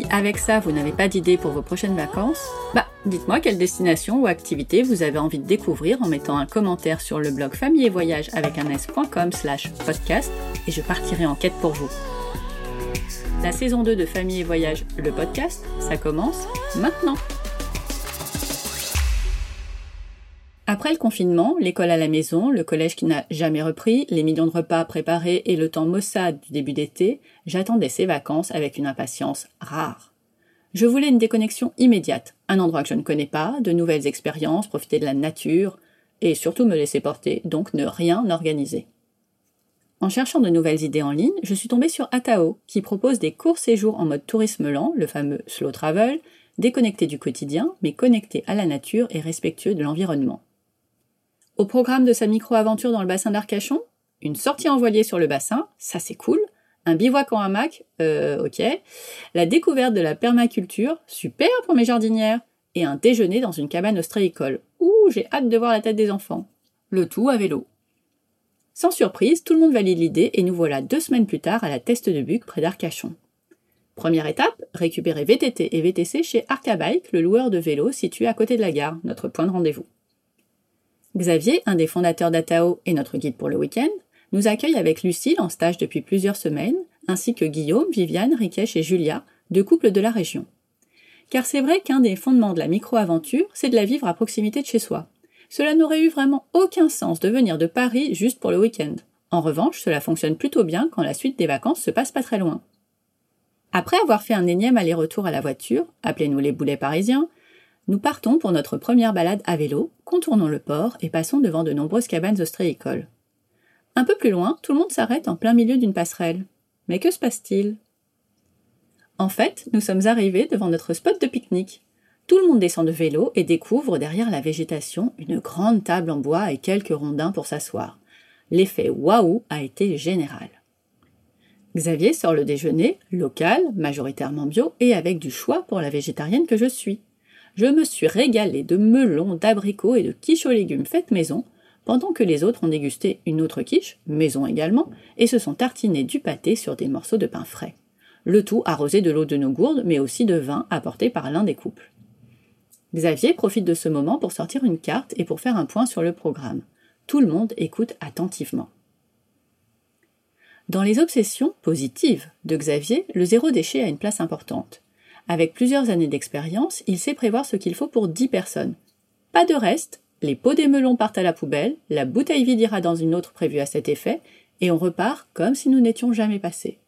Si avec ça vous n'avez pas d'idée pour vos prochaines vacances, bah dites-moi quelle destination ou activité vous avez envie de découvrir en mettant un commentaire sur le blog famille et voyage avec un s.com slash podcast et je partirai en quête pour vous. La saison 2 de Famille et Voyage, le podcast, ça commence maintenant. Après le confinement, l'école à la maison, le collège qui n'a jamais repris, les millions de repas préparés et le temps maussade du début d'été, j'attendais ces vacances avec une impatience rare. Je voulais une déconnexion immédiate, un endroit que je ne connais pas, de nouvelles expériences, profiter de la nature, et surtout me laisser porter, donc ne rien organiser. En cherchant de nouvelles idées en ligne, je suis tombée sur Atao, qui propose des courts séjours en mode tourisme lent, le fameux slow travel, déconnecté du quotidien, mais connecté à la nature et respectueux de l'environnement. Au programme de sa micro-aventure dans le bassin d'Arcachon, une sortie en voilier sur le bassin, ça c'est cool, un bivouac en hamac, euh, ok, la découverte de la permaculture, super pour mes jardinières, et un déjeuner dans une cabane ostréicole. Ouh, j'ai hâte de voir la tête des enfants. Le tout à vélo. Sans surprise, tout le monde valide l'idée et nous voilà deux semaines plus tard à la Teste de Buc près d'Arcachon. Première étape, récupérer VTT et VTC chez Arcabike, le loueur de vélo situé à côté de la gare, notre point de rendez-vous. Xavier, un des fondateurs d'Atao et notre guide pour le week-end, nous accueille avec Lucille en stage depuis plusieurs semaines, ainsi que Guillaume, Viviane, Rikesh et Julia, deux couples de la région. Car c'est vrai qu'un des fondements de la micro-aventure, c'est de la vivre à proximité de chez soi. Cela n'aurait eu vraiment aucun sens de venir de Paris juste pour le week-end. En revanche, cela fonctionne plutôt bien quand la suite des vacances se passe pas très loin. Après avoir fait un énième aller-retour à la voiture, appelez-nous les boulets parisiens, nous partons pour notre première balade à vélo, contournons le port et passons devant de nombreuses cabanes ostréicoles. Un peu plus loin, tout le monde s'arrête en plein milieu d'une passerelle. Mais que se passe-t-il? En fait, nous sommes arrivés devant notre spot de pique-nique. Tout le monde descend de vélo et découvre derrière la végétation une grande table en bois et quelques rondins pour s'asseoir. L'effet waouh a été général. Xavier sort le déjeuner, local, majoritairement bio et avec du choix pour la végétarienne que je suis je me suis régalé de melons, d'abricots et de quiches aux légumes faites maison, pendant que les autres ont dégusté une autre quiche, maison également, et se sont tartinés du pâté sur des morceaux de pain frais. Le tout arrosé de l'eau de nos gourdes, mais aussi de vin apporté par l'un des couples. Xavier profite de ce moment pour sortir une carte et pour faire un point sur le programme. Tout le monde écoute attentivement. Dans les obsessions positives de Xavier, le zéro déchet a une place importante. Avec plusieurs années d'expérience, il sait prévoir ce qu'il faut pour 10 personnes. Pas de reste, les pots des melons partent à la poubelle, la bouteille vide ira dans une autre prévue à cet effet, et on repart comme si nous n'étions jamais passés.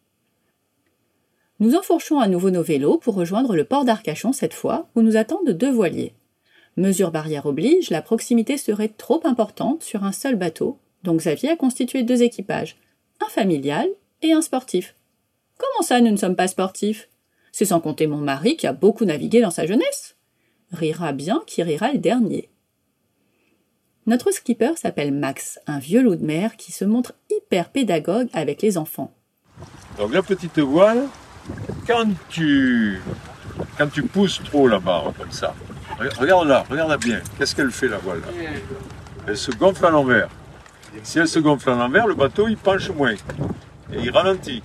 Nous enfourchons à nouveau nos vélos pour rejoindre le port d'Arcachon cette fois, où nous attendent deux voiliers. Mesure barrière oblige, la proximité serait trop importante sur un seul bateau, donc Xavier a constitué deux équipages, un familial et un sportif. Comment ça, nous ne sommes pas sportifs? C'est sans compter mon mari qui a beaucoup navigué dans sa jeunesse. Rira bien qui rira le dernier. Notre skipper s'appelle Max, un vieux loup de mer qui se montre hyper pédagogue avec les enfants. Donc la petite voile, quand tu, quand tu pousses trop la barre comme ça, regarde là, regarde bien, qu'est-ce qu'elle fait la voile là? Elle se gonfle à l'envers. Si elle se gonfle à l'envers, le bateau il penche moins et il ralentit.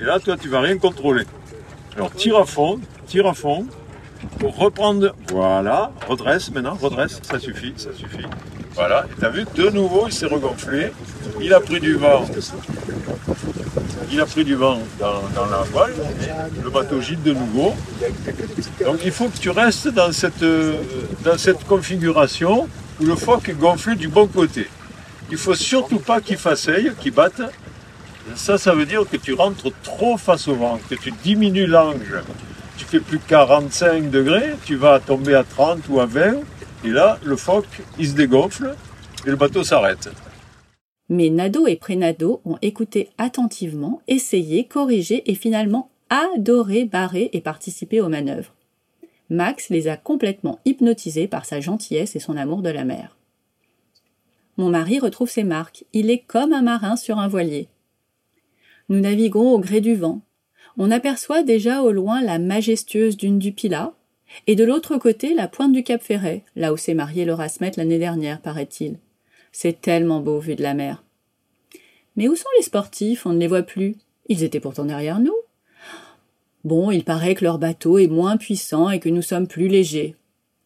Et là, toi, tu vas rien contrôler. Alors tire à fond, tire à fond, pour reprendre, voilà, redresse maintenant, redresse, ça suffit, ça suffit. Voilà, et t'as vu, de nouveau il s'est regonflé, il a pris du vent, il a pris du vent dans, la voile, le bateau gîte de nouveau. Donc il faut que tu restes dans cette, configuration où le phoque est gonflé du bon côté. Il faut surtout pas qu'il fasse qu'il batte, ça, ça veut dire que tu rentres trop face au vent, que tu diminues l'angle. Tu fais plus 45 degrés, tu vas tomber à 30 ou à 20, et là, le phoque, il se dégonfle, et le bateau s'arrête. Mais Nado et Prénado ont écouté attentivement, essayé, corrigé et finalement adoré barrer et participer aux manœuvres. Max les a complètement hypnotisés par sa gentillesse et son amour de la mer. Mon mari retrouve ses marques. Il est comme un marin sur un voilier. Nous naviguons au gré du vent. On aperçoit déjà au loin la majestueuse dune du Pilat, et de l'autre côté la pointe du Cap Ferret, là où s'est marié Laura Smet l'année dernière, paraît-il. C'est tellement beau vu de la mer. Mais où sont les sportifs? On ne les voit plus. Ils étaient pourtant derrière nous. Bon, il paraît que leur bateau est moins puissant et que nous sommes plus légers.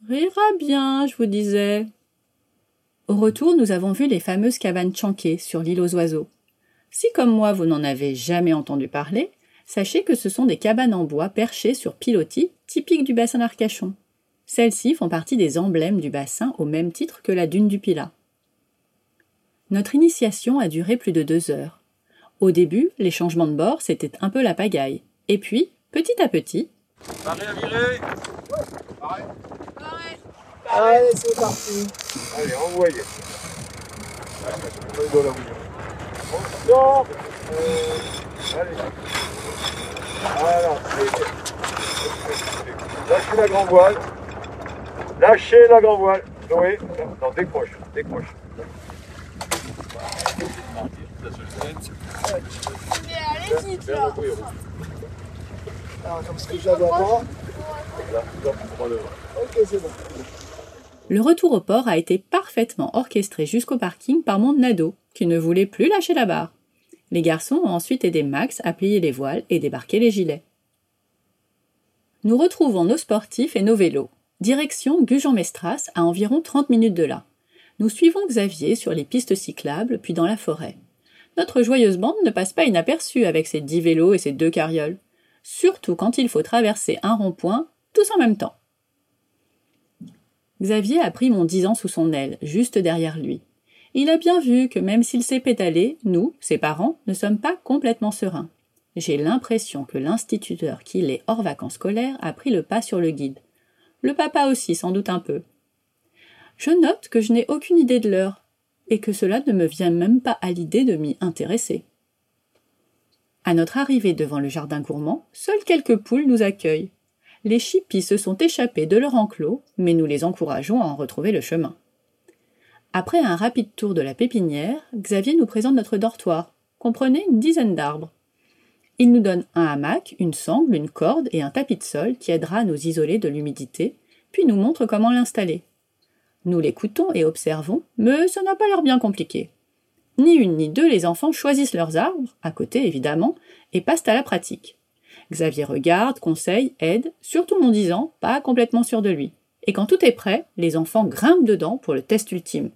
Rira bien, je vous disais. Au retour, nous avons vu les fameuses cabanes chanquées sur l'île aux oiseaux. Si comme moi vous n'en avez jamais entendu parler, sachez que ce sont des cabanes en bois perchées sur pilotis typiques du bassin d'Arcachon. Celles-ci font partie des emblèmes du bassin au même titre que la dune du Pilat. Notre initiation a duré plus de deux heures. Au début, les changements de bord, c'était un peu la pagaille. Et puis, petit à petit. Allez, c'est parti. Allez, envoyez. Allez. Lâchez la grand voile. Lâchez la grand voile. Oui, non, décroche, décroche. Allez comme ce que avant. Ok, c'est bon. Le retour au port a été parfaitement orchestré jusqu'au parking par mon ado, qui ne voulait plus lâcher la barre. Les garçons ont ensuite aidé Max à plier les voiles et débarquer les gilets. Nous retrouvons nos sportifs et nos vélos. Direction Gujan-Mestras, à environ 30 minutes de là. Nous suivons Xavier sur les pistes cyclables, puis dans la forêt. Notre joyeuse bande ne passe pas inaperçue avec ses dix vélos et ses deux carrioles, surtout quand il faut traverser un rond-point, tous en même temps. Xavier a pris mon dix ans sous son aile, juste derrière lui. Il a bien vu que même s'il sait pédaler, nous, ses parents, ne sommes pas complètement sereins. J'ai l'impression que l'instituteur qu'il est hors vacances scolaires a pris le pas sur le guide. Le papa aussi, sans doute un peu. Je note que je n'ai aucune idée de l'heure, et que cela ne me vient même pas à l'idée de m'y intéresser. À notre arrivée devant le jardin gourmand, seules quelques poules nous accueillent. Les chippies se sont échappés de leur enclos, mais nous les encourageons à en retrouver le chemin. Après un rapide tour de la pépinière, Xavier nous présente notre dortoir. Comprenez une dizaine d'arbres. Il nous donne un hamac, une sangle, une corde et un tapis de sol qui aidera à nous isoler de l'humidité, puis nous montre comment l'installer. Nous l'écoutons et observons, mais ça n'a pas l'air bien compliqué. Ni une ni deux, les enfants choisissent leurs arbres, à côté évidemment, et passent à la pratique. Xavier regarde, conseille, aide, surtout mon disant, pas complètement sûr de lui. Et quand tout est prêt, les enfants grimpent dedans pour le test ultime.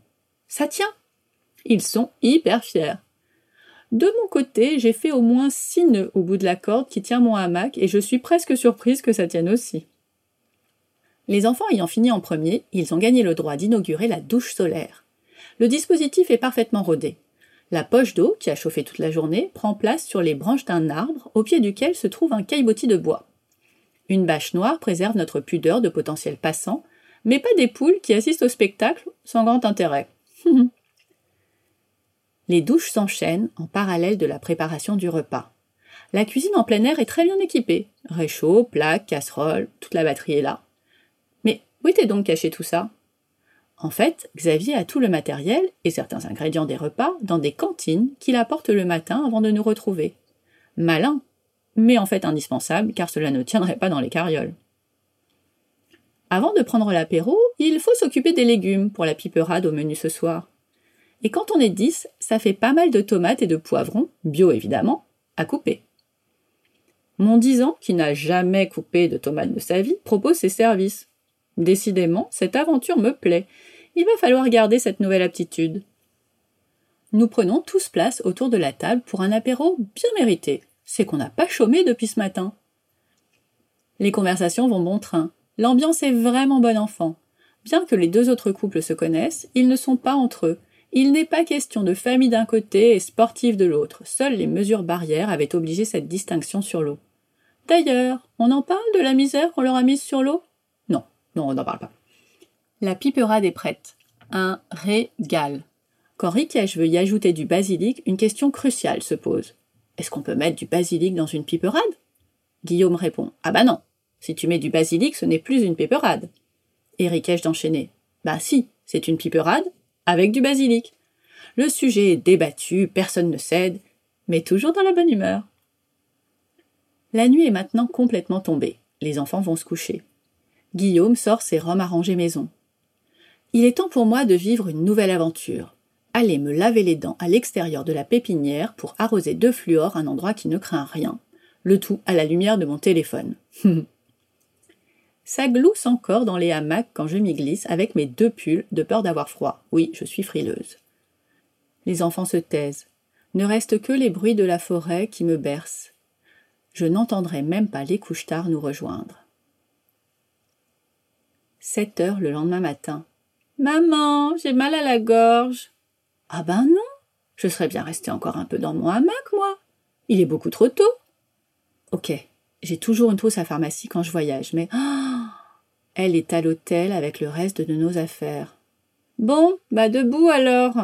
Ça tient Ils sont hyper fiers. De mon côté, j'ai fait au moins six nœuds au bout de la corde qui tient mon hamac et je suis presque surprise que ça tienne aussi. Les enfants ayant fini en premier, ils ont gagné le droit d'inaugurer la douche solaire. Le dispositif est parfaitement rodé. La poche d'eau, qui a chauffé toute la journée, prend place sur les branches d'un arbre au pied duquel se trouve un caillebotis de bois. Une bâche noire préserve notre pudeur de potentiels passants, mais pas des poules qui assistent au spectacle sans grand intérêt. les douches s'enchaînent en parallèle de la préparation du repas. La cuisine en plein air est très bien équipée. Réchaud, plaques, casseroles, toute la batterie est là. Où était donc caché tout ça? En fait, Xavier a tout le matériel et certains ingrédients des repas dans des cantines qu'il apporte le matin avant de nous retrouver. Malin, mais en fait indispensable car cela ne tiendrait pas dans les carrioles. Avant de prendre l'apéro, il faut s'occuper des légumes pour la piperade au menu ce soir. Et quand on est dix, ça fait pas mal de tomates et de poivrons, bio évidemment, à couper. Mon dix ans, qui n'a jamais coupé de tomates de sa vie, propose ses services. Décidément, cette aventure me plaît. Il va falloir garder cette nouvelle aptitude. Nous prenons tous place autour de la table pour un apéro bien mérité. C'est qu'on n'a pas chômé depuis ce matin. Les conversations vont bon train. L'ambiance est vraiment bon enfant. Bien que les deux autres couples se connaissent, ils ne sont pas entre eux. Il n'est pas question de famille d'un côté et sportive de l'autre. Seules les mesures barrières avaient obligé cette distinction sur l'eau. D'ailleurs, on en parle de la misère qu'on leur a mise sur l'eau? Non, on n'en parle pas. La piperade est prête. Un régal. Quand Rikesh veut y ajouter du basilic, une question cruciale se pose. Est-ce qu'on peut mettre du basilic dans une piperade Guillaume répond Ah bah non, Si tu mets du basilic, ce n'est plus une péperade. Et riquet d'enchaîner. Bah si, c'est une piperade avec du basilic. Le sujet est débattu, personne ne cède, mais toujours dans la bonne humeur. La nuit est maintenant complètement tombée. Les enfants vont se coucher. Guillaume sort ses rhums arrangés maison. Il est temps pour moi de vivre une nouvelle aventure. Aller me laver les dents à l'extérieur de la pépinière pour arroser de fluor un endroit qui ne craint rien. Le tout à la lumière de mon téléphone. Ça glousse encore dans les hamacs quand je m'y glisse avec mes deux pulls de peur d'avoir froid. Oui, je suis frileuse. Les enfants se taisent. Ne restent que les bruits de la forêt qui me bercent. Je n'entendrai même pas les couches-tard nous rejoindre. Sept heures le lendemain matin. Maman, j'ai mal à la gorge. Ah ben non, je serais bien restée encore un peu dans mon hamac, moi. Il est beaucoup trop tôt. Ok, j'ai toujours une trousse à pharmacie quand je voyage, mais oh, elle est à l'hôtel avec le reste de nos affaires. Bon, bah debout alors.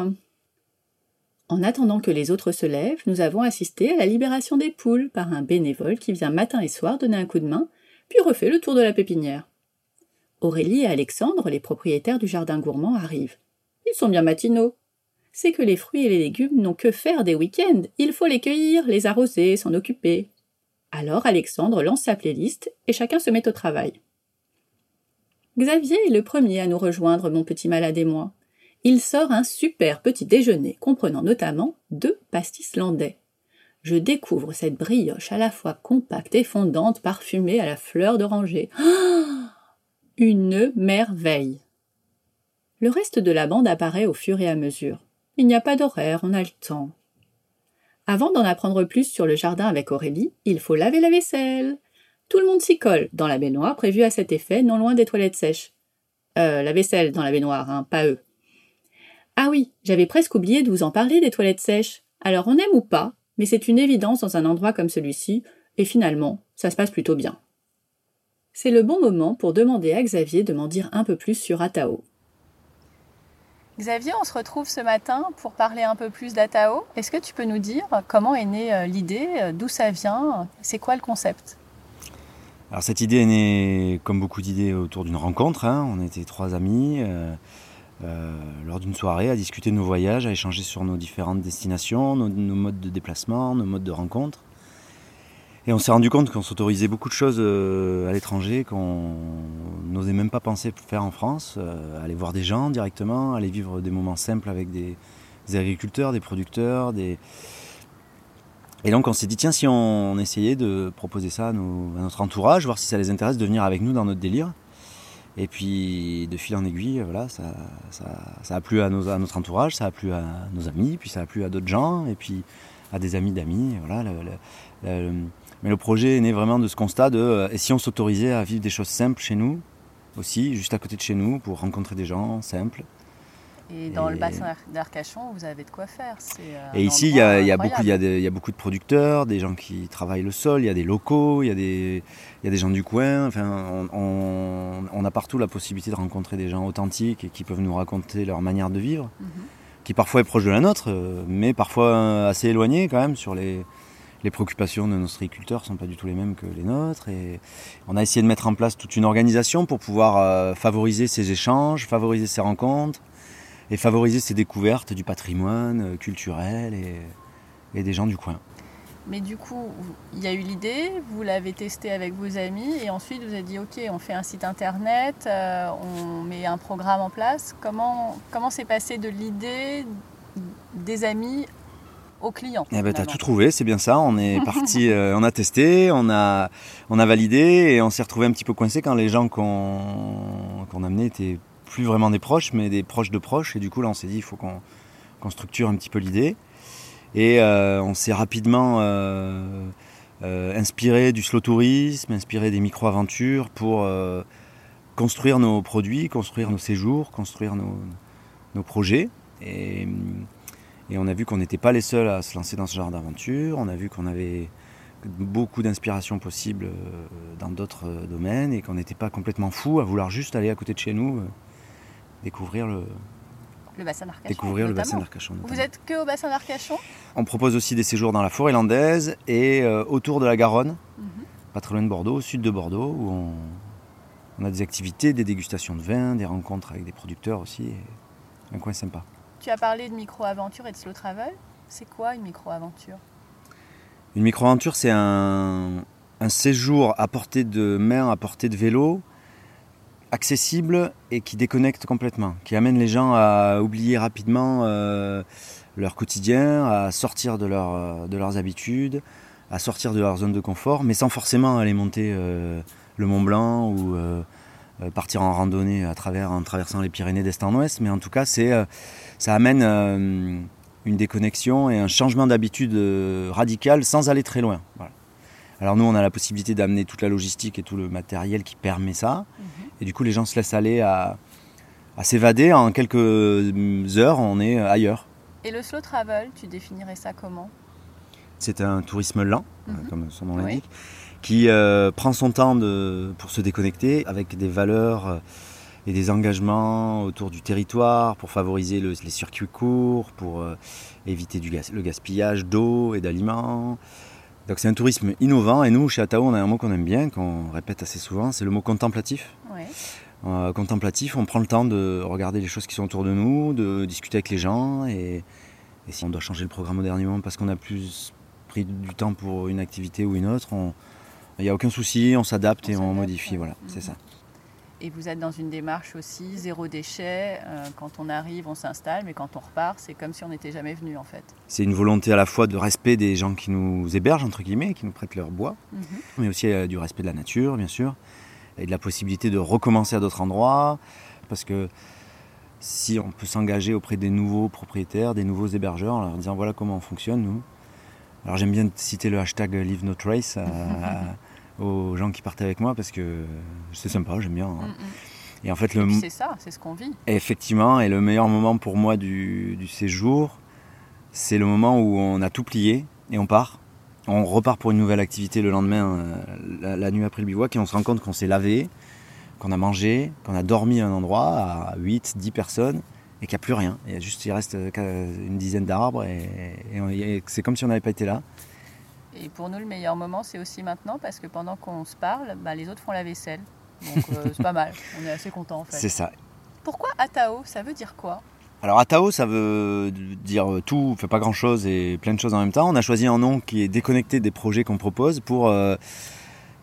En attendant que les autres se lèvent, nous avons assisté à la libération des poules par un bénévole qui vient matin et soir donner un coup de main, puis refait le tour de la pépinière. Aurélie et Alexandre, les propriétaires du jardin gourmand, arrivent. Ils sont bien matinaux. C'est que les fruits et les légumes n'ont que faire des week-ends. Il faut les cueillir, les arroser, s'en occuper. Alors Alexandre lance sa playlist et chacun se met au travail. Xavier est le premier à nous rejoindre, mon petit malade et moi il sort un super petit déjeuner comprenant notamment deux pastis landais. Je découvre cette brioche à la fois compacte et fondante parfumée à la fleur d'oranger. Une merveille. Le reste de la bande apparaît au fur et à mesure. Il n'y a pas d'horaire, on a le temps. Avant d'en apprendre plus sur le jardin avec Aurélie, il faut laver la vaisselle. Tout le monde s'y colle, dans la baignoire prévue à cet effet, non loin des toilettes sèches. Euh, la vaisselle dans la baignoire, hein, pas eux. Ah oui, j'avais presque oublié de vous en parler des toilettes sèches. Alors on aime ou pas, mais c'est une évidence dans un endroit comme celui-ci, et finalement, ça se passe plutôt bien. C'est le bon moment pour demander à Xavier de m'en dire un peu plus sur Atao. Xavier, on se retrouve ce matin pour parler un peu plus d'Atao. Est-ce que tu peux nous dire comment est née euh, l'idée, euh, d'où ça vient, c'est quoi le concept? Alors cette idée est née comme beaucoup d'idées autour d'une rencontre. Hein. On était trois amis. Euh, euh, lors d'une soirée à discuter de nos voyages, à échanger sur nos différentes destinations, nos, modes de déplacement, nos modes de rencontre. Et on s'est rendu compte qu'on s'autorisait beaucoup de choses euh, à l'étranger qu'on n'osait même pas penser faire en France, aller voir des gens directement, aller vivre des moments simples avec des, agriculteurs, des producteurs, des... Et donc on s'est dit tiens si on, essayait de proposer ça à, notre entourage, voir si ça les intéresse de venir avec nous dans notre délire. Et puis de fil en aiguille, voilà, ça, a plu à, notre entourage, ça a plu à nos amis, puis ça a plu à d'autres gens, et puis à des amis d'amis. Voilà, mais le projet est né vraiment de ce constat de euh, et si on s'autorisait à vivre des choses simples chez nous aussi, juste à côté de chez nous, pour rencontrer des gens simples, et dans le bassin d'Arcachon, vous avez de quoi faire. Euh, et ici, il y, a, beaucoup, il, y a il y, a beaucoup de producteurs, des gens qui travaillent le sol, il y a des locaux, il y a des, il y a des gens du coin. Enfin, on, on, a partout la possibilité de rencontrer des gens authentiques et qui peuvent nous raconter leur manière de vivre, mhm. qui parfois est proche de la nôtre, euh, mais parfois assez éloignée quand même sur les, les préoccupations de nos striculteurs sont pas du tout les mêmes que les nôtres. Et on a essayé de mettre en place toute une organisation pour pouvoir euh, favoriser ces échanges, favoriser ces rencontres et favoriser ces découvertes du patrimoine euh, culturel et, des gens du coin. Mais du coup, il y a eu l'idée, vous l'avez testé avec vos amis, et ensuite vous avez dit ok, on fait un site internet, euh, on met un programme en place. Comment comment s'est passé de l'idée des amis aux clients Eh ben, as tout trouvé, c'est bien ça. On est parti, euh, on a testé, on a, on a validé et on s'est retrouvé un petit peu coincé quand les gens qu'on qu'on amenait étaient plus vraiment des proches, mais des proches de proches. Et du coup, là, on s'est dit, il faut qu'on structure un petit peu l'idée. Et euh, on s'est rapidement euh, euh, inspiré du slow tourisme, inspiré des micro-aventures pour construire nos produits, construire nos séjours, construire nos, projets. Et, et, on a vu qu'on n'était pas les seuls à se lancer dans ce genre d'aventure. On a vu qu'on avait beaucoup d'inspiration possible dans d'autres domaines et qu'on n'était pas complètement fou à vouloir juste aller à côté de chez nous découvrir le, le bassin d'Arcachon. Découvrir le bassin d'Arcachon. Vous êtes que au bassin d'Arcachon On propose aussi des séjours dans la forêt landaise et euh, autour de la Garonne. Mhm. pas très loin de Bordeaux, au sud de Bordeaux, où on, on a des activités, des dégustations de vin, des rencontres avec des producteurs aussi. un coin sympa. Tu as parlé de micro-aventure et de slow travel. C'est quoi une micro-aventure? Une micro-aventure, c'est un, un séjour à portée de main, à portée de vélo, accessible et qui déconnecte complètement, qui amène les gens à oublier rapidement euh, leur quotidien, à sortir de, euh, de leurs habitudes, à sortir de leur zone de confort, mais sans forcément aller monter euh, le Mont Blanc ou partir en randonnée à travers, en traversant les Pyrénées d'est en ouest. Mais en tout cas, c'est, ça amène une déconnexion et un changement d'habitude radical sans aller très loin. Alors nous, on a la possibilité d'amener toute la logistique et tout le matériel qui permet ça. Et du coup, les gens se laissent aller à, à s'évader. En quelques heures, on est ailleurs. Et le slow travel, tu définirais ça comment? C'est un tourisme lent, Mhm. euh, comme son nom Oui. l'indique, qui euh, prend son temps de, pour se déconnecter avec des valeurs euh, et des engagements autour du territoire pour favoriser le- les circuits courts, pour euh, éviter du gas- le gaspillage d'eau et d'aliments. Donc c'est un tourisme innovant et nous, chez Atao, on a un mot qu'on aime bien, qu'on répète assez souvent, c'est le mot contemplatif. Euh, contemplatif, on prend le temps de regarder les choses qui sont autour de nous, de discuter avec les gens et, et si on doit changer le programme au dernier moment parce qu'on a plus pris du temps pour une activité ou une autre, il n'y a aucun souci, on s'adapte et on modifie, voilà, Mhm. c'est ça. Et vous êtes dans une démarche aussi zéro déchet. euh, quand on arrive, on s'installe, mais quand on repart, c'est comme si on n'était jamais venu en fait. C'est une volonté à la fois de respect des gens qui nous hébergent, entre guillemets, qui nous prêtent leur bois, Mhm. mais aussi euh, du respect de la nature, bien sûr, et de la possibilité de recommencer à d'autres endroits, parce que si on peut s'engager auprès des nouveaux propriétaires, des nouveaux hébergeurs, en leur disant voilà comment on fonctionne, nous. Alors j'aime bien citer le hashtag Leave No Trace euh, aux gens qui partent avec moi, parce que c'est sympa, j'aime bien. hein. Mm, mm. Et en fait, le, c'est ça, c'est ce qu'on vit. Effectivement, et le meilleur moment pour moi du, du séjour, c'est le moment où on a tout plié et on part. On repart pour une nouvelle activité le lendemain, euh, la, la nuit après le bivouac, et on se rend compte qu'on s'est lavé, qu'on a mangé, qu'on a dormi à un endroit à 8, 10 personnes, et qu'il n'y a plus rien. Il, y a juste, il reste euh, une dizaine d'arbres, et, et on- et c'est comme si on n'avait pas été là. Et pour nous, le meilleur moment, c'est aussi maintenant, parce que pendant qu'on se parle, bah, les autres font la vaisselle. Donc euh, c'est pas mal, on est assez content en fait. C'est ça. Pourquoi Atao? Ça veut dire quoi? Alors Atao, ça veut dire tout, fait pas grand chose et plein de choses en même temps. On a choisi un nom qui est déconnecté des projets qu'on propose pour euh,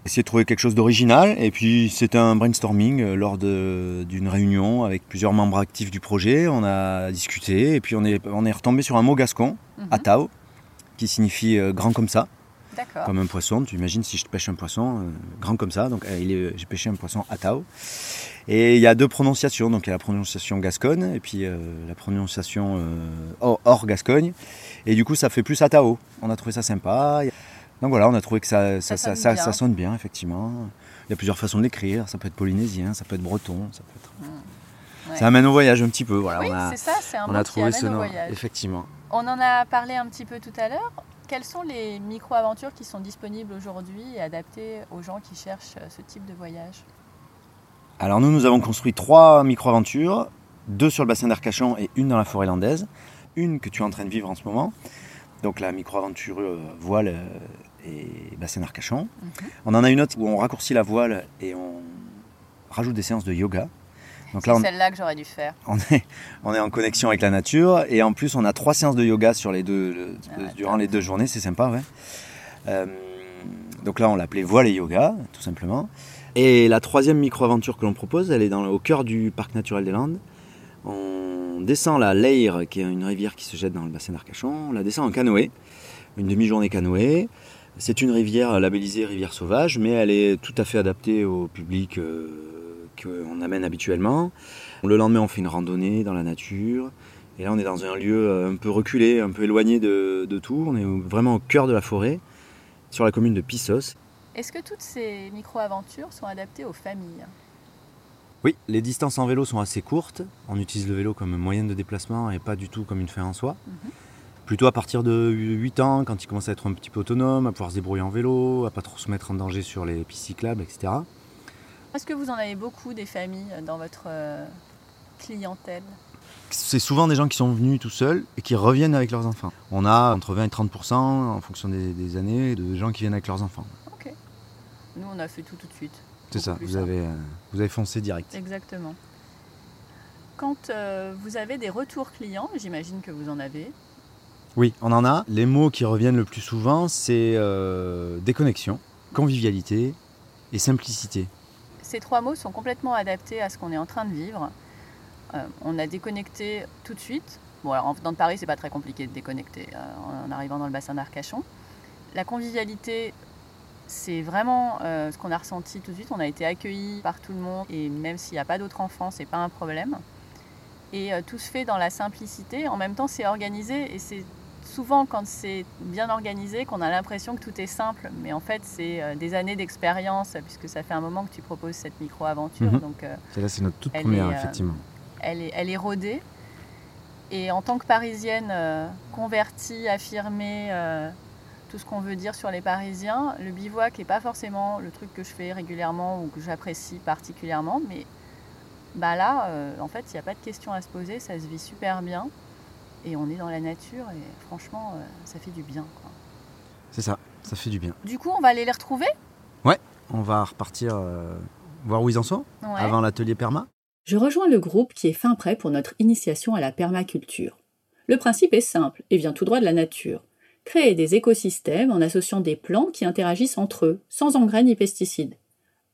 essayer de trouver quelque chose d'original. Et puis c'était un brainstorming lors d'une réunion avec plusieurs membres actifs du projet. On a discuté et puis on est, on est retombé sur un mot gascon, Mhm. Atao, qui signifie euh, grand comme ça. Comme un poisson. Tu imagines si je pêche un poisson euh, grand comme ça. Donc euh, il est- j'ai pêché un poisson Atao. Et il y a deux prononciations, donc il y a la prononciation gasconne et puis euh, la prononciation euh, hors, hors Gascogne. Et du coup, ça fait plus Atao. On a trouvé ça sympa. Donc voilà, on a trouvé que ça, ça, Ça ça, sonne ça- bien. ça sonne bien, effectivement. Il y a plusieurs façons de l'écrire. Ça peut être polynésien, ça peut être breton, ça peut être. Ouais. Ça amène au voyage un petit peu. Voilà, oui, on a, c'est ça, c'est un on a trouvé ce nom. Effectivement. On en a parlé un petit peu tout à l'heure. Quelles sont les micro-aventures qui sont disponibles aujourd'hui et adaptées aux gens qui cherchent euh, ce type de voyage? Alors nous, nous avons construit trois micro-aventures, deux sur le bassin d'Arcachon et une dans la forêt landaise. Une que tu es en train de vivre en ce moment, donc la micro-aventure euh, voile euh, et bassin d'Arcachon. Mhm. On en a une autre où on raccourcit la voile et on rajoute des séances de yoga. Donc là, on, celle-là que j'aurais dû faire. on est, on est en connexion avec la nature et en plus on a trois séances de yoga sur les deux, le- Ah, durant top. les deux journées, c'est sympa, ouais. Euh, donc là on l'appelait voile et yoga, tout simplement. Et la troisième micro-aventure que l'on propose, elle est dans, au cœur du parc naturel des Landes. On descend la Leire, qui est une rivière qui se jette dans le bassin d'Arcachon. On la descend en canoë, une demi-journée canoë. C'est une rivière labellisée rivière sauvage, mais elle est tout à fait adaptée au public euh, qu'on amène habituellement. Le lendemain, on fait une randonnée dans la nature. Et là, on est dans un lieu euh, un peu reculé, un peu éloigné de, de tout. On est vraiment au cœur de la forêt, sur la commune de Pissos. Est-ce que toutes ces micro-aventures sont adaptées aux familles? Oui, les distances en vélo sont assez courtes. On utilise le vélo comme moyen de déplacement et pas du tout comme une fin en soi. Mhm. Plutôt à partir de 8 ans, quand il commence à être un petit peu autonome, à pouvoir se débrouiller en vélo, à pas trop se mettre en danger sur les pistes cyclables, etc. Est-ce que vous en avez beaucoup des familles dans votre euh, clientèle? C'est souvent des gens qui sont venus tout seuls et qui reviennent avec leurs enfants. On a entre 20 et 30% en fonction des, des années de gens qui viennent avec leurs enfants. Ok. Nous, on a fait tout tout de suite. C'est ça, vous simple. avez, euh, vous avez foncé direct. Exactement. Quand euh, vous avez des retours clients, j'imagine que vous en avez. Oui, on en a. Les mots qui reviennent le plus souvent, c'est euh, déconnexion, convivialité et simplicité. Ces trois mots sont complètement adaptés à ce qu'on est en train de vivre. Euh, on a déconnecté tout de suite. Bon, alors en venant de Paris, c'est pas très compliqué de déconnecter euh, en arrivant dans le bassin d'Arcachon. La convivialité, c'est vraiment euh, ce qu'on a ressenti tout de suite. On a été accueillis par tout le monde et même s'il n'y a pas d'autres enfants, c'est pas un problème. Et tout se fait dans la simplicité. En même temps, c'est organisé et c'est souvent quand c'est bien organisé qu'on a l'impression que tout est simple. Mais en fait, c'est euh, des années d'expérience puisque ça fait un moment que tu proposes cette micro-aventure. Mhm. Donc, euh, Celle-là, c'est notre toute Elle première, est, euh, effectivement. elle est, elle est rodée. Et en tant que parisienne euh, convertie, affirmée, euh, tout ce qu'on veut dire sur les Parisiens, le bivouac n'est pas forcément le truc que je fais régulièrement ou que j'apprécie particulièrement, mais bah là, euh, en fait, il n'y a pas de question à se poser, ça se vit super bien. Et on est dans la nature et franchement, euh, ça fait du bien. quoi. C'est ça, ça fait du bien. Du coup, on va aller les retrouver? On va repartir euh, voir où ils en sont Ouais. avant l'atelier Perma. Je rejoins le groupe qui est fin prêt pour notre initiation à la permaculture. Le principe est simple et vient tout droit de la nature. Créer des écosystèmes en associant des plantes qui interagissent entre eux, sans engrais ni pesticides.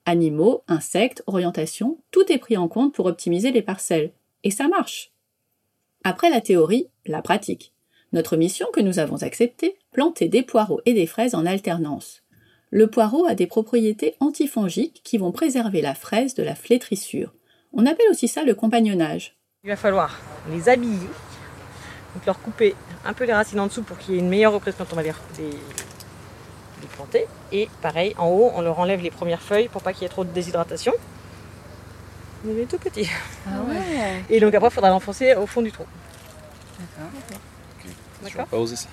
Animaux, insectes, orientation, tout est pris en compte pour optimiser les parcelles. Et ça marche. Après la théorie, la pratique. Notre mission que nous avons acceptée, planter des poireaux et des fraises en alternance. Le poireau a des propriétés antifongiques qui vont préserver la fraise de la flétrissure. On appelle aussi ça le compagnonnage. Il va falloir les habiller, donc leur couper un peu les racines en dessous pour qu'il y ait une meilleure représentation, on va dire, des, des planter. Et pareil, en haut, on leur enlève les premières feuilles pour pas qu'il y ait trop de déshydratation. Il est tout petit. Ah ouais. Et donc après, il faudra l'enfoncer au fond du trou. Je vais D'accord pas oser ça.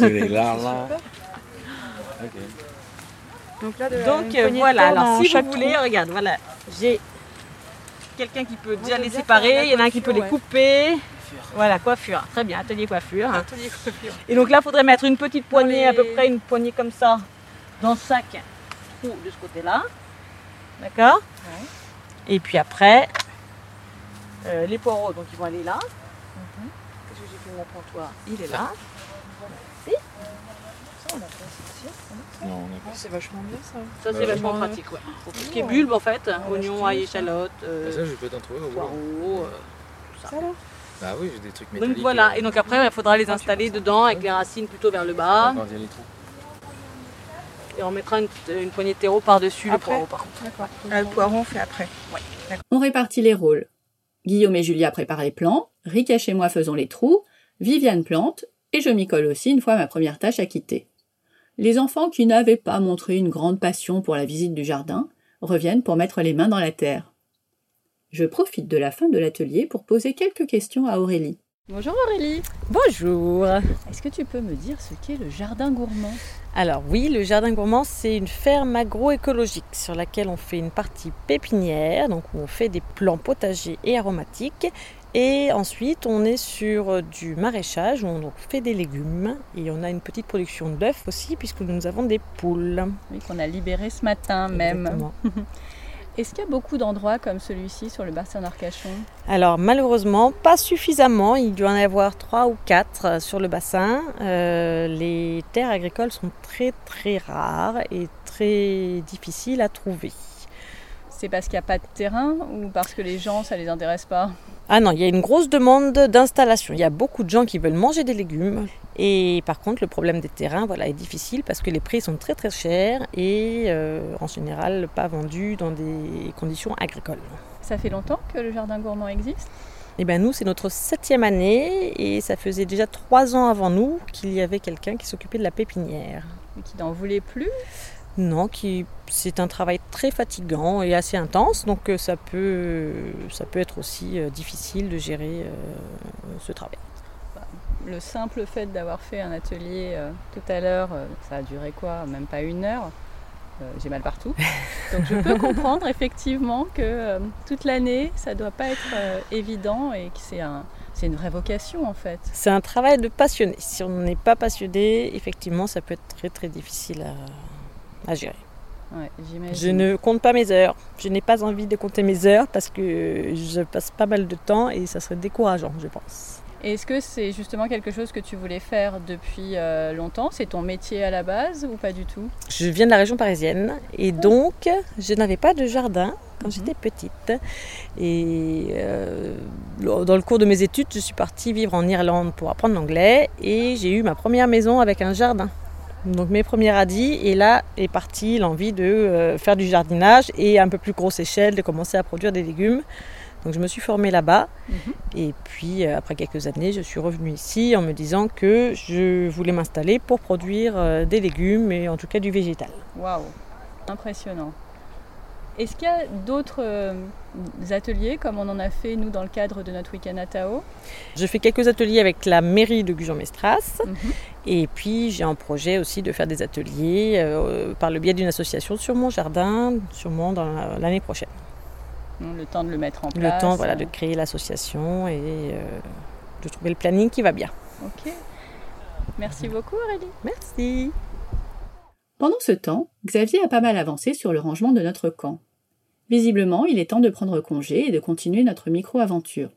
là, là. Ok. Donc euh, voilà, alors si vous voulez, regarde, voilà, j'ai quelqu'un qui peut déjà les séparer, il y en a un qui peut les couper. Voilà, coiffure, très bien, atelier coiffure. Et donc là, il faudrait mettre une petite poignée, à peu près une poignée comme ça, dans le sac ou de ce côté-là. D'accord? Et puis après, euh, les poireaux, donc ils vont aller là. Qu'est-ce que j'ai fait mon comptoir Il est là. Non, on a pas. C'est vachement bien ça. Ça, c'est vachement pratique, ouais. Pour tout ce qui est bulbe, en fait, oignons, ail, échalotes, euh, Ça, je peux t'en trouver au boulot. poireaux, euh, tout ça. Bah oui, j'ai des trucs métalliques. Donc voilà, euh, et donc après, il faudra les installer dedans avec les racines plutôt vers le bas. Et on mettra une, une poignée de terreau par-dessus le poireau, par contre. Ah, le poireau, on fait après. On répartit les rôles. Guillaume et Julia préparent les plans, Rikash et moi faisons les trous, Viviane plante, et je m'y colle aussi une fois ma première tâche acquittée. Les enfants qui n'avaient pas montré une grande passion pour la visite du jardin reviennent pour mettre les mains dans la terre. Je profite de la fin de l'atelier pour poser quelques questions à Aurélie. Bonjour Aurélie. Bonjour Est-ce que tu peux me dire ce qu'est le jardin gourmand? Alors oui, le jardin gourmand, c'est une ferme agroécologique sur laquelle on fait une partie pépinière, donc où on fait des plants potagers et aromatiques. Et ensuite, on est sur du maraîchage où on donc fait des légumes et on a une petite production d'œufs aussi puisque nous avons des poules. Oui, qu'on a libéré ce matin même. Est-ce qu'il y a beaucoup d'endroits comme celui-ci sur le bassin d'Arcachon? Alors malheureusement, pas suffisamment. Il doit en avoir trois ou quatre euh, sur le bassin. Euh, les terres agricoles sont très très rares et très difficiles à trouver. C'est parce qu'il n'y a pas de terrain ou parce que les gens, ça les intéresse pas? Ah non, il y a une grosse demande d'installation. Il y a beaucoup de gens qui veulent manger des légumes. Et par contre, le problème des terrains voilà, est difficile parce que les prix sont très très chers et euh, en général pas vendus dans des conditions agricoles. Ça fait longtemps que le jardin gourmand existe? Et bien nous, c'est notre septième année et ça faisait déjà trois ans avant nous qu'il y avait quelqu'un qui s'occupait de la pépinière. et qui n'en voulait plus? Non, qui c'est un travail très fatigant et assez intense, donc euh, ça peut, ça peut être aussi euh, difficile de gérer euh, ce travail. Le simple fait d'avoir fait un atelier tout à l'heure, ça a duré quoi? Même pas une heure? J'ai mal partout. Donc je peux comprendre effectivement que euh, toute l'année, ça doit pas être euh, évident et que c'est un, une vraie vocation en fait. C'est un travail de passionné. Si on n'est pas passionné, effectivement, ça peut être très très difficile à, à gérer. je ne compte pas mes heures. Je n'ai pas envie de compter mes heures parce que je passe pas mal de temps et ça serait décourageant, je pense. Est-ce que c'est justement quelque chose que tu voulais faire depuis euh, longtemps? C'est ton métier à la base ou pas du tout? Je viens de la région parisienne et donc je n'avais pas de jardin quand mhm. j'étais petite. Et euh, dans le cours de mes études, je suis partie vivre en Irlande pour apprendre l'anglais et j'ai eu ma première maison avec un jardin. Donc mes premiers radis et là est partie l'envie de euh, faire du jardinage et à un peu plus grosse échelle de commencer à produire des légumes. Donc je me suis formée là-bas. Mhm. Et puis euh, après quelques années, je suis revenue ici en me disant que je voulais m'installer pour produire euh, des légumes et en tout cas du végétal. Waouh, impressionnant. Est-ce qu'il y a d'autres euh, ateliers comme on en a fait nous dans le cadre de notre week-end à Tao? Je fais quelques ateliers avec la mairie de Gujan-Mestras mhm. et puis j'ai un projet aussi de faire des ateliers par le biais d'une association sur mon jardin, sûrement dans l'année prochaine. Le temps de le mettre en place. Le temps voilà, de créer l'association et euh, de trouver le planning qui va bien. Ok. Merci beaucoup Aurélie. Merci. Pendant ce temps, Xavier a pas mal avancé sur le rangement de notre camp. Visiblement, il est temps de prendre congé et de continuer notre micro-aventure.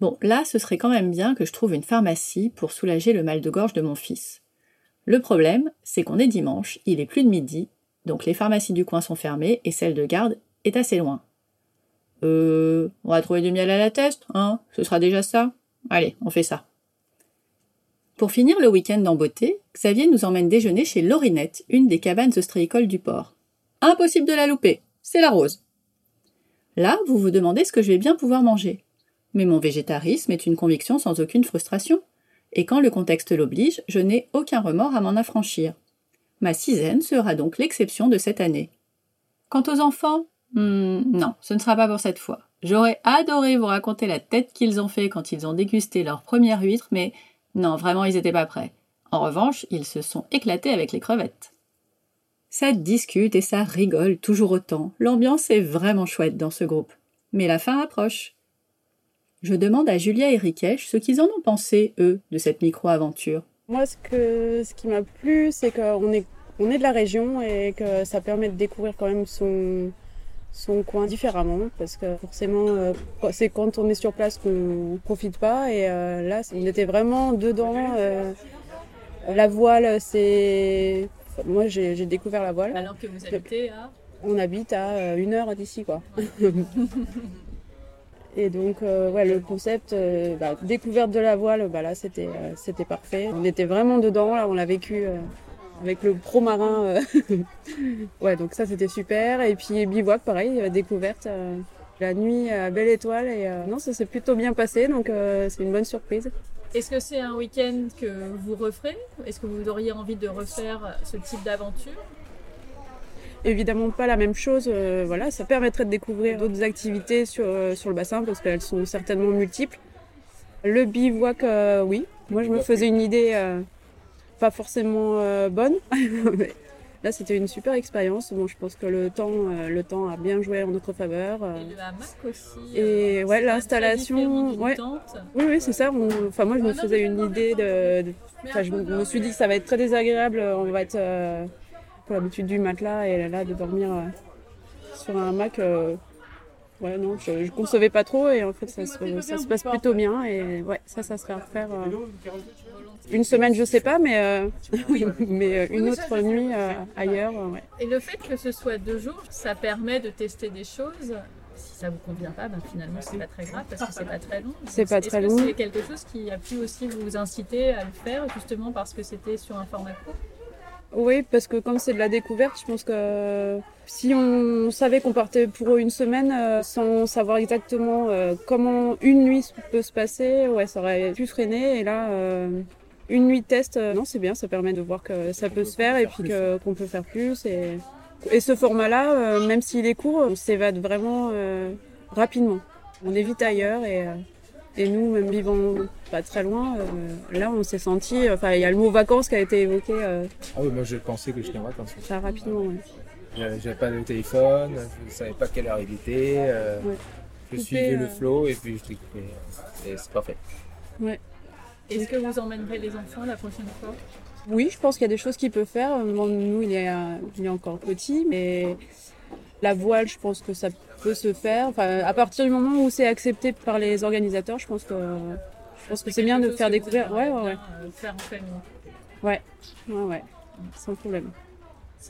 Bon, là, ce serait quand même bien que je trouve une pharmacie pour soulager le mal de gorge de mon fils. Le problème, c'est qu'on est dimanche, il est plus de midi, donc les pharmacies du coin sont fermées et celle de garde est assez loin. Euh, on va trouver du miel à la teste, hein? Ce sera déjà ça? Allez, on fait ça. Pour finir le week-end en beauté, Xavier nous emmène déjeuner chez Laurinette, une des cabanes ostréicoles du port. Impossible de la louper, c'est la rose. Là, vous vous demandez ce que je vais bien pouvoir manger. Mais mon végétarisme est une conviction sans aucune frustration. Et quand le contexte l'oblige, je n'ai aucun remords à m'en affranchir. Ma sixième sera donc l'exception de cette année. Quant aux enfants, Hmm, non, ce ne sera pas pour cette fois. J'aurais adoré vous raconter la tête qu'ils ont fait quand ils ont dégusté leur première huître, mais non, vraiment, ils n'étaient pas prêts. En revanche, ils se sont éclatés avec les crevettes. Ça discute et ça rigole toujours autant. L'ambiance est vraiment chouette dans ce groupe. Mais la fin approche. Je demande à Julia et Rikesh ce qu'ils en ont pensé, eux, de cette micro-aventure. Moi, ce, que, ce qui m'a plu, c'est qu'on est, on est de la région et que ça permet de découvrir quand même son, son coin différemment parce que forcément euh, c'est quand on est sur place qu'on profite pas et euh, là on était vraiment dedans euh, la voile c'est moi j'ai découvert la voile alors que vous habitez à on habite à une heure d'ici quoi et donc ouais le concept bah, découverte de la voile bah là c'était c'était parfait on était vraiment dedans là on l'a vécu avec le pro marin. Euh. ouais, donc ça c'était super. Et puis bivouac, pareil, euh, découverte. Euh, la nuit à Belle Étoile et non, ça s'est plutôt bien passé, donc c'est une bonne surprise. Est-ce que c'est un week-end que vous referez Est-ce que vous auriez envie de refaire ce type d'aventure? Évidemment pas la même chose, voilà, ça permettrait de découvrir d'autres activités sur, sur le bassin parce qu'elles sont certainement multiples. Le bivouac, oui, moi je me faisais une idée pas forcément euh, bonne. Là, c'était une super expérience. Bon, je pense que le temps, euh, le temps a bien joué en notre faveur. Euh. Et le hamac aussi. Et ouais, l'installation. Ouais. Oui, oui, c'est ça. Enfin, moi, je me faisais une idée de. Enfin, je me suis dit que ça va être très désagréable. On va être pour l'habitude du matelas et là, de dormir sur un hamac. Ouais, non, je, ne concevais pas trop et en fait, ça se, ça se passe plutôt bien. Et ouais, ça, ça serait à refaire. Une semaine, je sais pas, mais, euh, mais euh, une autre nuit euh, ailleurs. Et le fait que ce soit deux jours, ça permet de tester des choses. Si ça vous convient pas, ben finalement c'est pas très grave parce que c'est pas très long. C'est pas très long. C'est quelque chose qui a pu aussi vous inciter à le faire justement parce que c'était sur un format court? Oui, parce que comme c'est de la découverte, je pense que si on savait qu'on partait pour une semaine sans savoir exactement comment une nuit peut se passer, ouais, ça aurait pu freiner. Et là, une nuit de test, euh, non, c'est bien, ça permet de voir que ça peut se faire et puis qu'on peut faire plus. Et, et ce format-là, euh, même s'il est court, on s'évade vraiment euh, rapidement. On est vite ailleurs et, et nous, même vivant pas très loin, là, on s'est senti. Enfin, il y a le mot vacances qui a été évoqué. Ah oui, moi je pensais que j'étais en vacances. Ça rapidement, oui. J'avais pas de téléphone, je ne savais pas quelle heure il était. Je suivais le flow et puis je t'ai coupé. Et c'est parfait. Ouais. Est-ce que vous emmènerez les enfants la prochaine fois? Oui, je pense qu'il y a des choses qu'il peut faire. Nous, il est, il est encore petit, mais la voile, je pense que ça peut se faire. Enfin, à partir du moment où c'est accepté par les organisateurs, je pense que je pense que c'est bien de faire découvrir. Ouais, ouais, ouais. Faire en famille. Ouais, ouais, ouais, sans problème.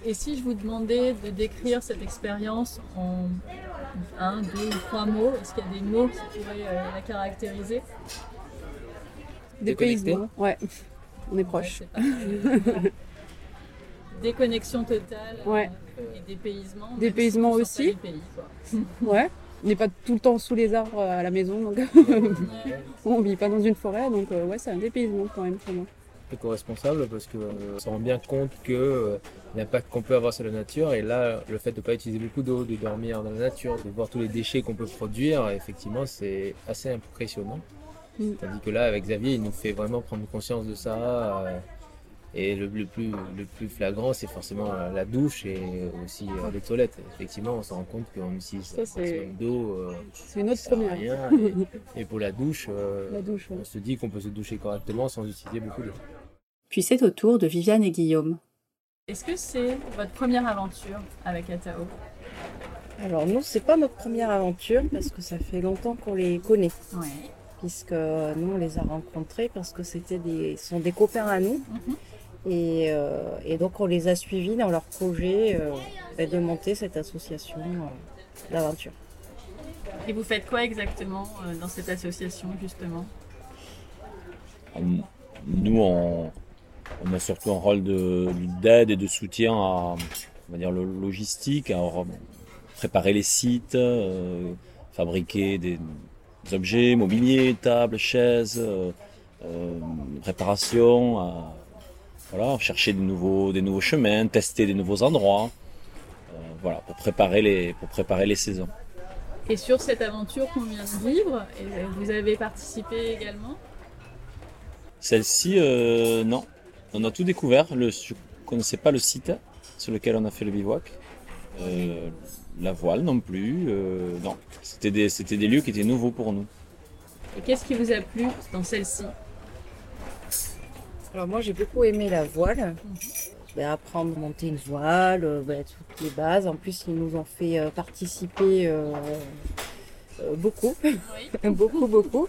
Et si je vous demandais de décrire cette expérience en un, deux ou trois mots, est-ce qu'il y a des mots qui pourraient euh, la caractériser? Dépaysement, ouais. On est proche. Déconnexion totale ouais. Euh, et dépaysement. Dépaysement aussi. ouais. On n'est pas tout le temps sous les arbres à la maison, donc on vit pas dans une forêt, donc euh, ouais, c'est un dépaysement quand même pour moi éco-responsable parce que euh, se rend bien compte que euh, l'impact qu'on peut avoir sur la nature et là le fait de ne pas utiliser beaucoup d'eau, de dormir dans la nature, de voir tous les déchets qu'on peut produire, effectivement c'est assez impressionnant. Mm. Tandis que là avec Xavier il nous fait vraiment prendre conscience de ça. Euh, et le, plus, le plus flagrant, c'est forcément la douche et aussi les toilettes. Effectivement, on se rend compte qu'on utilise d'eau. c'est une autre première. et, pour la douche, la douche on se dit qu'on peut se doucher correctement sans utiliser beaucoup d'eau. Puis c'est au tour de Viviane et Guillaume. Est-ce que c'est votre première aventure avec Atao? Alors nous, c'est pas notre première aventure parce que ça fait longtemps qu'on les connaît. Puisque nous, on les a rencontrés parce que c'était des, sont des copains à nous. Mhm. Euh, et, donc on les a suivis dans leur projet euh, ben, de monter cette association euh, d'aventure. Et vous faites quoi exactement dans cette association justement? Nous, on, on a surtout un rôle d'aide et de soutien à on va dire, le logistique, à préparer les sites, euh, fabriquer des, objets mobiliers, tables, chaises, euh, euh, réparation, voilà, chercher des nouveaux, des nouveaux chemins, tester des nouveaux endroits, voilà, pour préparer les, pour préparer les saisons. Et sur cette aventure qu'on vient de vivre, vous avez participé également? Celle-ci, non. On a tout découvert. je ne connaissais pas le site sur lequel on a fait le bivouac. Euh, la voile non plus. Euh, non, c'était des, c'était des lieux qui étaient nouveaux pour nous. Et qu'est-ce qui vous a plu dans celle-ci? Alors moi j'ai beaucoup aimé la voile. Mhm. Ben, apprendre à monter une voile, ben, toutes les bases. En plus ils nous ont fait euh, participer euh, beaucoup, beaucoup, beaucoup.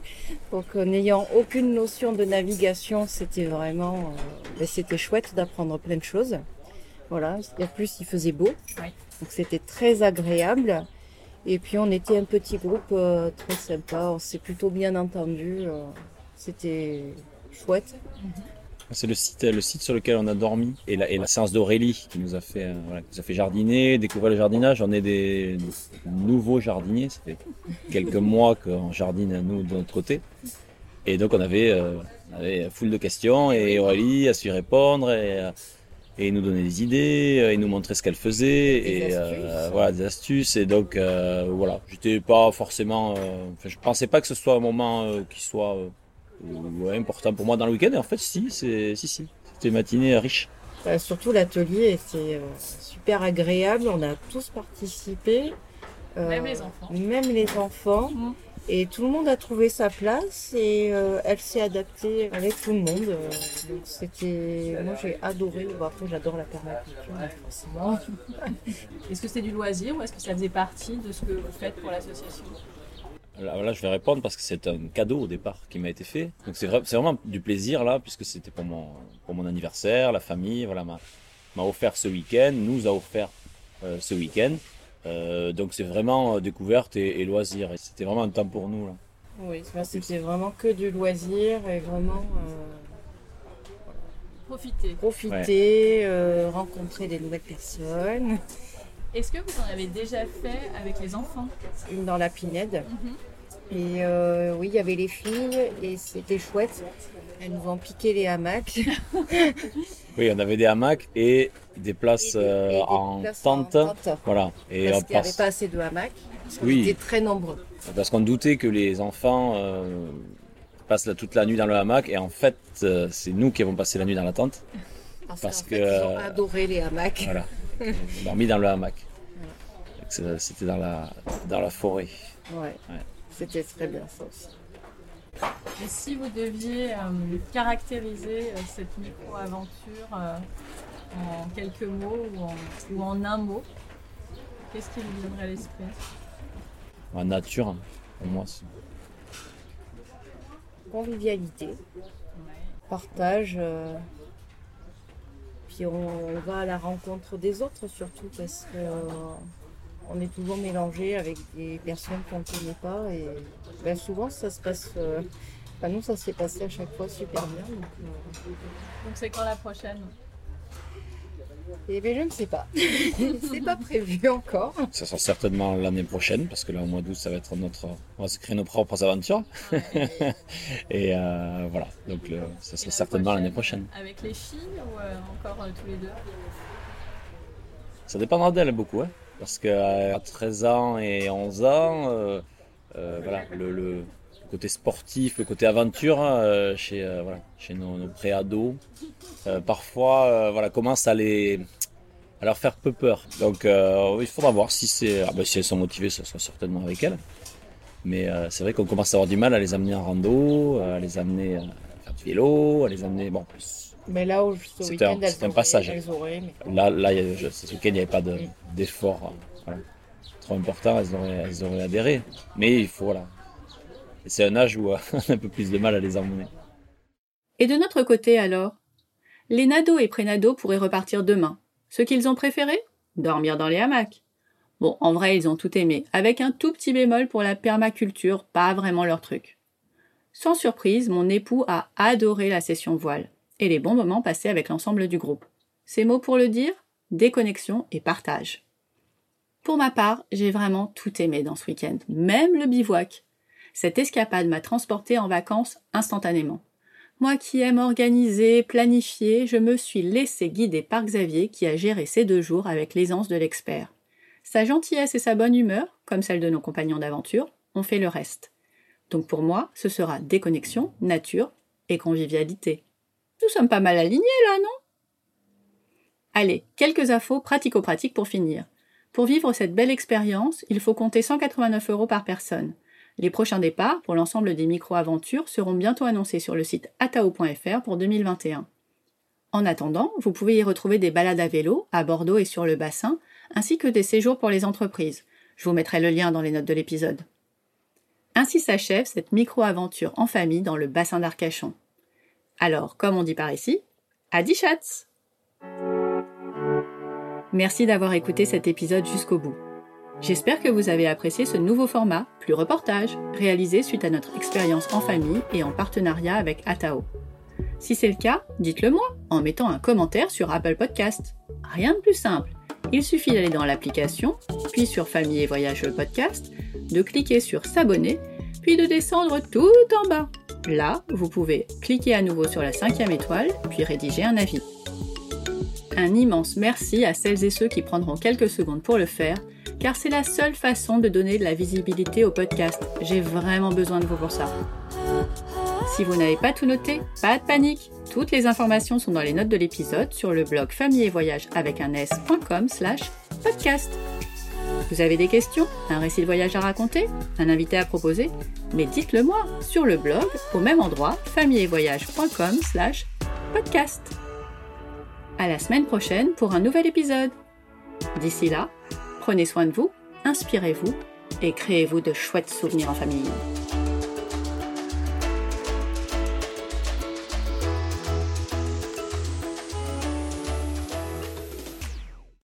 Donc, euh, n'ayant aucune notion de navigation, c'était vraiment, euh, ben, c'était chouette d'apprendre plein de choses. Voilà. En plus, il faisait beau, donc c'était très agréable. Et puis, on était un petit groupe très sympa. On s'est plutôt bien entendu. c'était chouette. C'est le site, le site sur lequel on a dormi et la, et la séance d'Aurélie qui nous a fait, euh, voilà, qui nous a fait jardiner, découvrir le jardinage. On est des nouveaux jardiniers. Ça fait quelques mois qu'on jardine nous de notre côté. Et donc on avait, euh, on avait foule de questions et Aurélie a su répondre et, euh, et nous donner des idées, et nous montrer ce qu'elle faisait et euh, voilà des astuces. Et donc voilà, j'étais pas forcément, je pensais pas que ce soit un moment qui soit ouais, important pour moi dans le week-end. Et en fait, si, c'est, si, si. C'était une matinée riche. Bah, surtout l'atelier était euh, super agréable. On a tous participé. Euh, même les enfants. Même les enfants. Mm. Et tout le monde a trouvé sa place et euh, elle s'est adaptée avec tout le monde. donc c'était, moi j'ai adoré. Bon, après j'adore la permaculture, forcément. est-ce que c'est du loisir ou est-ce que ça faisait partie de ce que vous faites pour l'association? Là, je vais répondre parce que c'est un cadeau au départ qui m'a été fait. Donc c'est vraiment du plaisir là, puisque c'était pour mon, pour mon anniversaire, la famille, voilà, m'a offert ce week-end, nous a offert euh, ce week-end. Euh, donc c'est vraiment euh, découverte et, loisir. Et c'était vraiment un temps pour nous là. Oui, c'était vraiment que du loisir et vraiment profiter, profiter, rencontrer des nouvelles personnes. Est-ce que vous en avez déjà fait avec les enfants? Dans la Pinède. Mhm. Et euh, oui, il y avait les filles et c'était chouette. Elles nous ont piqué les hamacs. oui, on avait des hamacs et des places, euh, en, tente. Voilà. Et parce qu'il n'y avait pas assez de hamacs. oui. Était très nombreux. Parce qu'on doutait que les enfants euh, passent toute la nuit dans le hamac et en fait, c'est nous qui avons passé la nuit dans la tente. Parce, que, ils ont adoré les hamacs. Voilà. dormi dans le hamac. C'était dans la, dans la forêt. Ouais. C'était très bien ça aussi. Et si vous deviez euh, caractériser euh, cette micro-aventure euh, en quelques mots ou en, un mot, qu'est-ce qui vous viendrait à l'esprit? La nature, pour moi. Convivialité, partage, puis on, va à la rencontre des autres surtout parce qu'on est toujours mélangé avec des personnes qu'on ne connaît pas et ben, souvent ça se passe nous, ça s'est passé à chaque fois super bien. Donc, euh, c'est quand la prochaine? Eh bien, je ne sais pas. c'est pas prévu encore. Ça sera certainement l'année prochaine, parce que là, au mois d'août, ça va être notre. On va se créer nos propres aventures. Et euh, voilà. Donc, ça sera certainement l'année prochaine. Avec les filles ou euh, encore tous les deux? Ça dépendra d'elles beaucoup, hein, parce qu'à 13 ans et 11 ans, voilà, le côté sportif, le côté aventure euh, chez, euh, chez nos, préados, euh, parfois voilà, commence à, les, à leur faire peu peur. Donc il faudra voir si, ah, ben, si elles sont motivées, ce sera certainement avec elles. Mais c'est vrai qu'on commence à avoir du mal à les amener en rando, à les amener à faire du vélo, à les amener. Mais là, c'est un, un, passage. Là, là ce week-end, il n'y avait pas de, d'effort trop important, elles auraient, elles auraient adhéré. Mais il faut, voilà, c'est un âge où on a un peu plus de mal à les emmener. Et de notre côté alors? Les nados et prénados pourraient repartir demain. Ce qu'ils ont préféré? Dormir dans les hamacs. Bon, en vrai, ils ont tout aimé, avec un tout petit bémol pour la permaculture, pas vraiment leur truc. Sans surprise, mon époux a adoré la session voile et les bons moments passés avec l'ensemble du groupe. Ces mots pour le dire Déconnexion et partage. Pour ma part, j'ai vraiment tout aimé dans ce week-end, même le bivouac. Cette escapade m'a transporté en vacances instantanément. Moi qui aime organiser, planifier, je me suis laissé guider par Xavier qui a géré ces deux jours avec l'aisance de l'expert. Sa gentillesse et sa bonne humeur, comme celle de nos compagnons d'aventure, ont fait le reste. Donc pour moi, ce sera déconnexion, nature et convivialité. Nous sommes pas mal alignés là, non? Allez, quelques infos pratico-pratiques pour finir. Pour vivre cette belle expérience, il faut compter 189 euros par personne. Les prochains départs pour l'ensemble des micro-aventures seront bientôt annoncés sur le site atao.fr pour 2021. En attendant, vous pouvez y retrouver des balades à vélo à Bordeaux et sur le bassin, ainsi que des séjours pour les entreprises. Je vous mettrai le lien dans les notes de l'épisode. Ainsi s'achève cette micro-aventure en famille dans le bassin d'Arcachon. Alors, comme on dit par ici, à chats Merci d'avoir écouté cet épisode jusqu'au bout. J'espère que vous avez apprécié ce nouveau format, plus reportage, réalisé suite à notre expérience en famille et en partenariat avec Atao. Si c'est le cas, dites-le moi en mettant un commentaire sur Apple Podcast. Rien de plus simple. Il suffit d'aller dans l'application, puis sur Famille et Voyage Podcast, de cliquer sur S'abonner, puis de descendre tout en bas. Là, vous pouvez cliquer à nouveau sur la cinquième étoile, puis rédiger un avis. Un immense merci à celles et ceux qui prendront quelques secondes pour le faire car c'est la seule façon de donner de la visibilité au podcast. J'ai vraiment besoin de vous pour ça. Si vous n'avez pas tout noté, pas de panique. Toutes les informations sont dans les notes de l'épisode sur le blog famille et voyage avec un s.com slash podcast. Vous avez des questions, un récit de voyage à raconter, un invité à proposer Mais dites-le moi sur le blog au même endroit familleetvoyage.com slash podcast. À la semaine prochaine pour un nouvel épisode. D'ici là, Prenez soin de vous, inspirez-vous et créez-vous de chouettes souvenirs en famille.